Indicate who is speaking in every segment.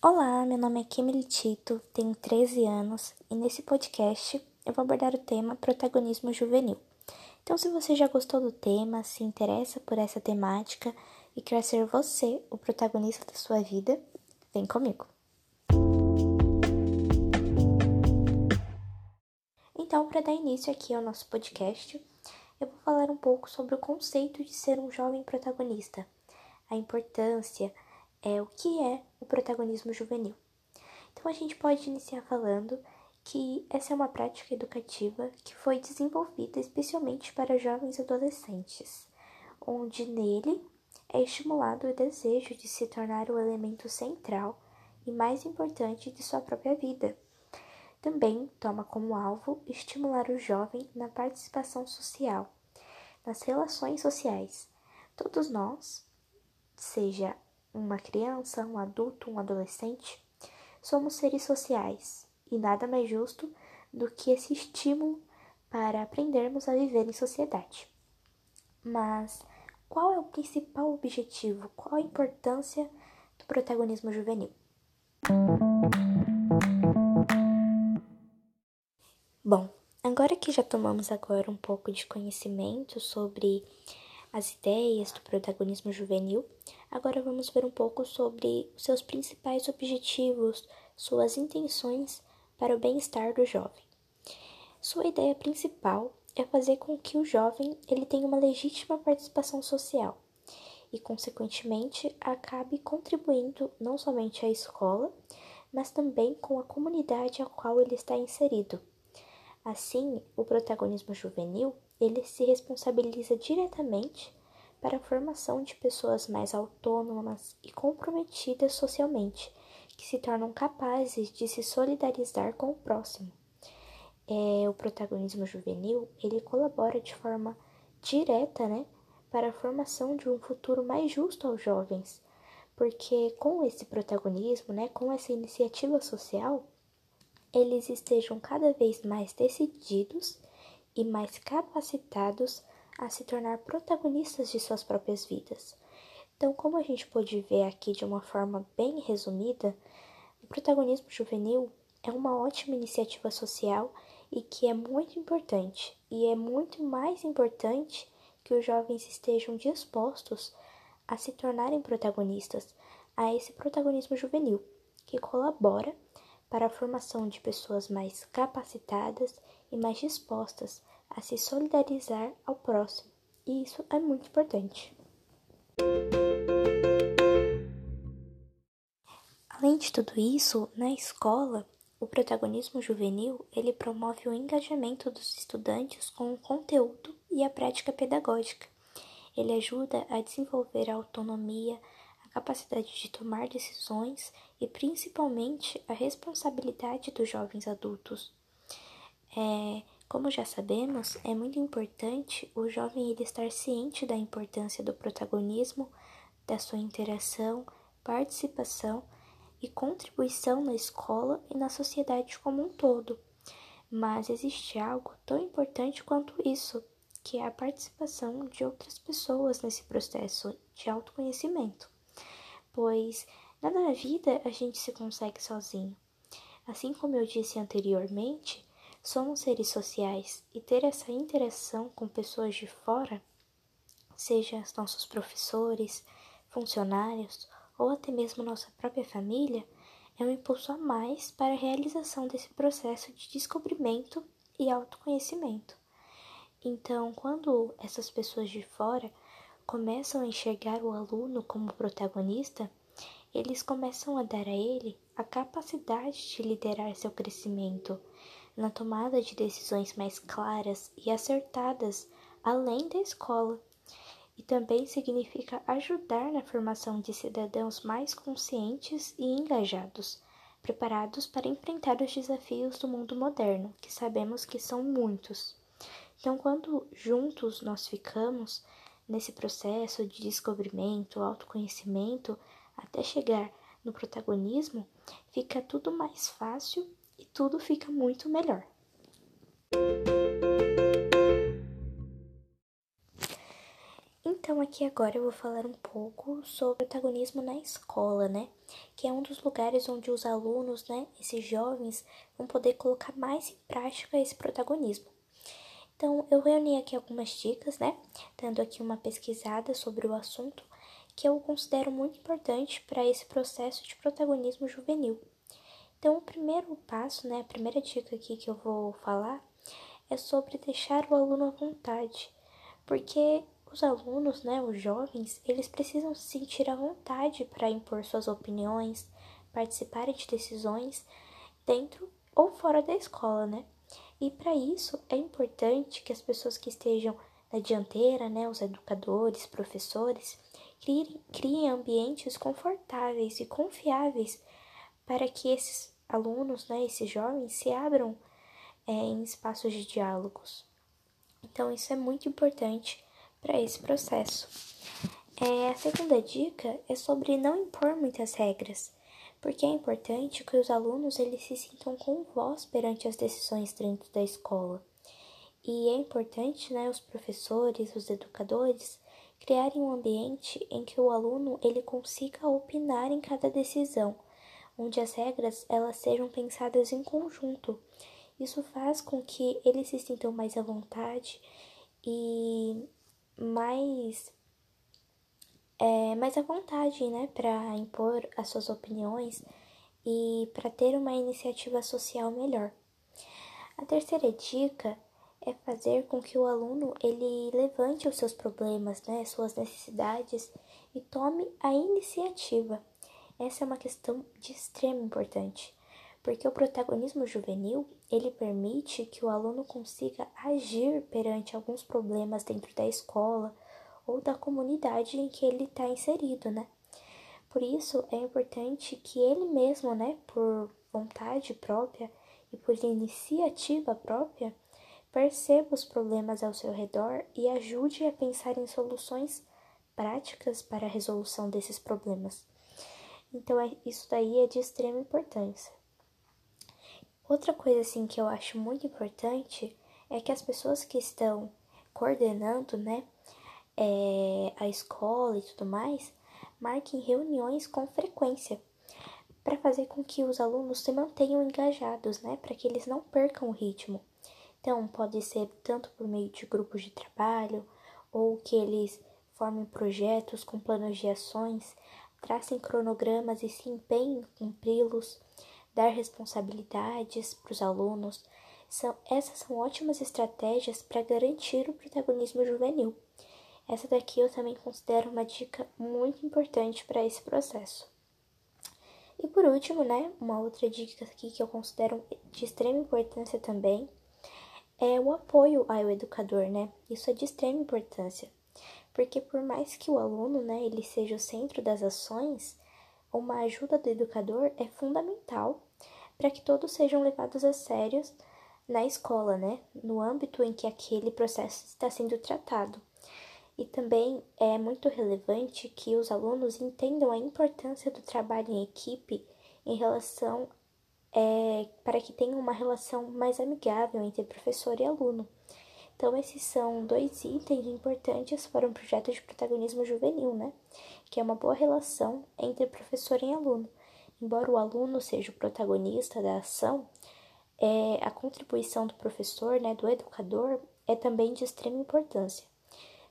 Speaker 1: Olá, meu nome é Kimberly Tito, tenho 13 anos e nesse podcast eu vou abordar o tema protagonismo juvenil. Então, se você já gostou do tema, se interessa por essa temática e quer ser você o protagonista da sua vida, vem comigo. Então, para dar início aqui ao nosso podcast, eu vou falar um pouco sobre o conceito de ser um jovem protagonista, a importância, é o que é o protagonismo juvenil. Então a gente pode iniciar falando que essa é uma prática educativa que foi desenvolvida especialmente para jovens adolescentes, onde nele é estimulado o desejo de se tornar o elemento central e mais importante de sua própria vida. Também toma como alvo estimular o jovem na participação social, nas relações sociais. Todos nós, seja uma criança, um adulto, um adolescente, somos seres sociais e nada mais justo do que esse estímulo para aprendermos a viver em sociedade. Mas qual é o principal objetivo? Qual a importância do protagonismo juvenil? Bom, agora que já tomamos agora um pouco de conhecimento sobre as ideias do protagonismo juvenil, agora vamos ver um pouco sobre seus principais objetivos, suas intenções para o bem-estar do jovem. Sua ideia principal é fazer com que o jovem ele tenha uma legítima participação social e, consequentemente, acabe contribuindo não somente à escola, mas também com a comunidade a qual ele está inserido. Assim, o protagonismo juvenil ele se responsabiliza diretamente para a formação de pessoas mais autônomas e comprometidas socialmente, que se tornam capazes de se solidarizar com o próximo. É, o protagonismo juvenil ele colabora de forma direta, né, para a formação de um futuro mais justo aos jovens, porque com esse protagonismo, né, com essa iniciativa social, eles estejam cada vez mais decididos e mais capacitados a se tornar protagonistas de suas próprias vidas. Então, como a gente pode ver aqui de uma forma bem resumida, o protagonismo juvenil é uma ótima iniciativa social e que é muito importante, e é muito mais importante que os jovens estejam dispostos a se tornarem protagonistas a esse protagonismo juvenil, que colabora para a formação de pessoas mais capacitadas e mais dispostas a se solidarizar ao próximo, e isso é muito importante. Além de tudo isso, na escola, o protagonismo juvenil ele promove o engajamento dos estudantes com o conteúdo e a prática pedagógica. Ele ajuda a desenvolver a autonomia, a capacidade de tomar decisões e principalmente a responsabilidade dos jovens adultos. É, como já sabemos, é muito importante o jovem ele estar ciente da importância do protagonismo, da sua interação, participação e contribuição na escola e na sociedade como um todo. Mas existe algo tão importante quanto isso, que é a participação de outras pessoas nesse processo de autoconhecimento. Pois nada na vida a gente se consegue sozinho. Assim como eu disse anteriormente, somos seres sociais e ter essa interação com pessoas de fora, seja nossos professores, funcionários ou até mesmo nossa própria família, é um impulso a mais para a realização desse processo de descobrimento e autoconhecimento. Então, quando essas pessoas de fora começam a enxergar o aluno como protagonista, eles começam a dar a ele a capacidade de liderar seu crescimento na tomada de decisões mais claras e acertadas além da escola e também significa ajudar na formação de cidadãos mais conscientes e engajados, preparados para enfrentar os desafios do mundo moderno, que sabemos que são muitos. Então, quando juntos nós ficamos nesse processo de descobrimento, autoconhecimento, até chegar no protagonismo, fica tudo mais fácil e tudo fica muito melhor. Então, aqui agora eu vou falar um pouco sobre o protagonismo na escola, né? Que é um dos lugares onde os alunos, né, esses jovens, vão poder colocar mais em prática esse protagonismo. Então, eu reuni aqui algumas dicas, né? Dando aqui uma pesquisada sobre o assunto que eu considero muito importante para esse processo de protagonismo juvenil. Então, o primeiro passo, né, a primeira dica aqui que eu vou falar é sobre deixar o aluno à vontade, porque os alunos, né, os jovens, eles precisam se sentir à vontade para impor suas opiniões, participarem de decisões dentro ou fora da escola, né? E para isso é importante que as pessoas que estejam na dianteira, né, os educadores, professores, criem, criem ambientes confortáveis e confiáveis para que esses alunos, né, esses jovens, se abram é, em espaços de diálogos. Então, isso é muito importante para esse processo. É, a segunda dica é sobre não impor muitas regras, porque é importante que os alunos eles se sintam com voz perante as decisões dentro da escola. E é importante, né, os professores, os educadores, criarem um ambiente em que o aluno ele consiga opinar em cada decisão, onde as regras elas sejam pensadas em conjunto. Isso faz com que eles se sintam mais à vontade e mais é, mais à vontade, né, para impor as suas opiniões e para ter uma iniciativa social melhor. A terceira dica é fazer com que o aluno ele levante os seus problemas, né, suas necessidades e tome a iniciativa. Essa é uma questão de extrema importância, porque o protagonismo juvenil ele permite que o aluno consiga agir perante alguns problemas dentro da escola ou da comunidade em que ele está inserido, né? Por isso é importante que ele mesmo, né, por vontade própria e por iniciativa própria, perceba os problemas ao seu redor e ajude a pensar em soluções práticas para a resolução desses problemas. Então, é, isso daí é de extrema importância. Outra coisa assim que eu acho muito importante é que as pessoas que estão coordenando, né, é, a escola e tudo mais, marquem reuniões com frequência para fazer com que os alunos se mantenham engajados, né, para que eles não percam o ritmo. Então, pode ser tanto por meio de grupos de trabalho ou que eles formem projetos com planos de ações, tracem cronogramas e se empenhem em cumpri-los dar responsabilidades para os alunos, são, essas são ótimas estratégias para garantir o protagonismo juvenil. Essa daqui eu também considero uma dica muito importante para esse processo. E por último, né, uma outra dica aqui que eu considero de extrema importância também é o apoio ao educador, né? Isso é de extrema importância, porque por mais que o aluno, né, ele seja o centro das ações, uma ajuda do educador é fundamental para que todos sejam levados a sério na escola, né? No âmbito em que aquele processo está sendo tratado. E também é muito relevante que os alunos entendam a importância do trabalho em equipe em relação é, para que tenham uma relação mais amigável entre professor e aluno. Então, esses são dois itens importantes para um projeto de protagonismo juvenil, né? Que é uma boa relação entre professor e aluno. Embora o aluno seja o protagonista da ação, é, a contribuição do professor, né, do educador, é também de extrema importância.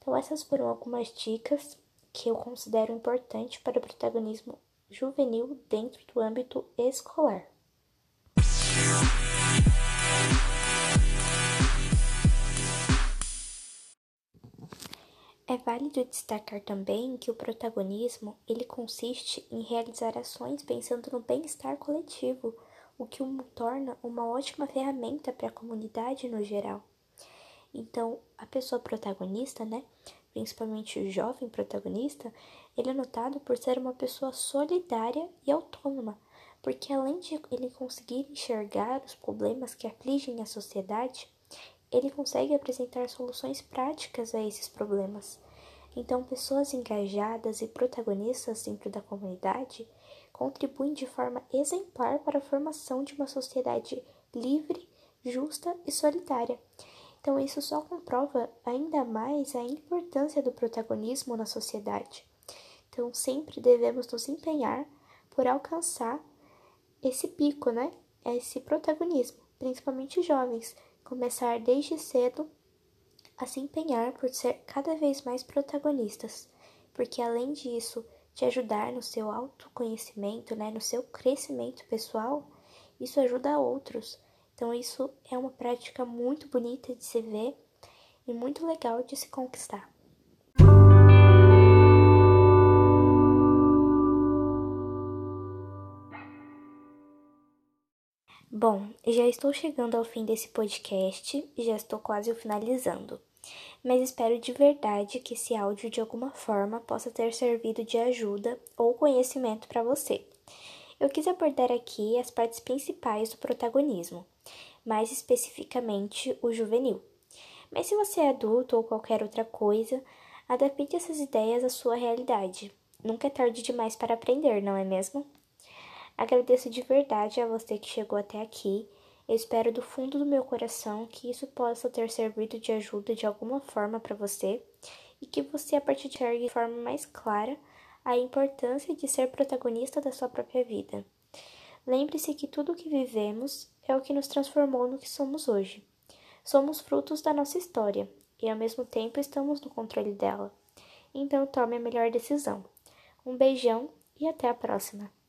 Speaker 1: Então, essas foram algumas dicas que eu considero importantes para o protagonismo juvenil dentro do âmbito escolar. Válido destacar também que o protagonismo ele consiste em realizar ações pensando no bem-estar coletivo, o que o torna uma ótima ferramenta para a comunidade no geral. Então, a pessoa protagonista, né, principalmente o jovem protagonista, ele é notado por ser uma pessoa solidária e autônoma, porque além de ele conseguir enxergar os problemas que afligem a sociedade, ele consegue apresentar soluções práticas a esses problemas. Então, pessoas engajadas e protagonistas dentro da comunidade contribuem de forma exemplar para a formação de uma sociedade livre, justa e solidária. Então, isso só comprova ainda mais a importância do protagonismo na sociedade. Então, sempre devemos nos empenhar por alcançar esse pico, né? Esse protagonismo, principalmente jovens, começar desde cedo a se empenhar por ser cada vez mais protagonistas, porque além disso, te ajudar no seu autoconhecimento, né, no seu crescimento pessoal, isso ajuda outros. Então isso é uma prática muito bonita de se ver e muito legal de se conquistar. Bom, já estou chegando ao fim desse podcast, já estou quase finalizando mas espero de verdade que esse áudio de alguma forma possa ter servido de ajuda ou conhecimento para você. Eu quis abordar aqui as partes principais do protagonismo, mais especificamente o juvenil. Mas se você é adulto ou qualquer outra coisa, adapte essas ideias à sua realidade. Nunca é tarde demais para aprender, não é mesmo? Agradeço de verdade a você que chegou até aqui espero do fundo do meu coração que isso possa ter servido de ajuda de alguma forma para você e que você, a partir de agora, de forma mais clara a importância de ser protagonista da sua própria vida. Lembre-se que tudo o que vivemos é o que nos transformou no que somos hoje. Somos frutos da nossa história e, ao mesmo tempo, estamos no controle dela. Então, tome a melhor decisão. Um beijão e até a próxima!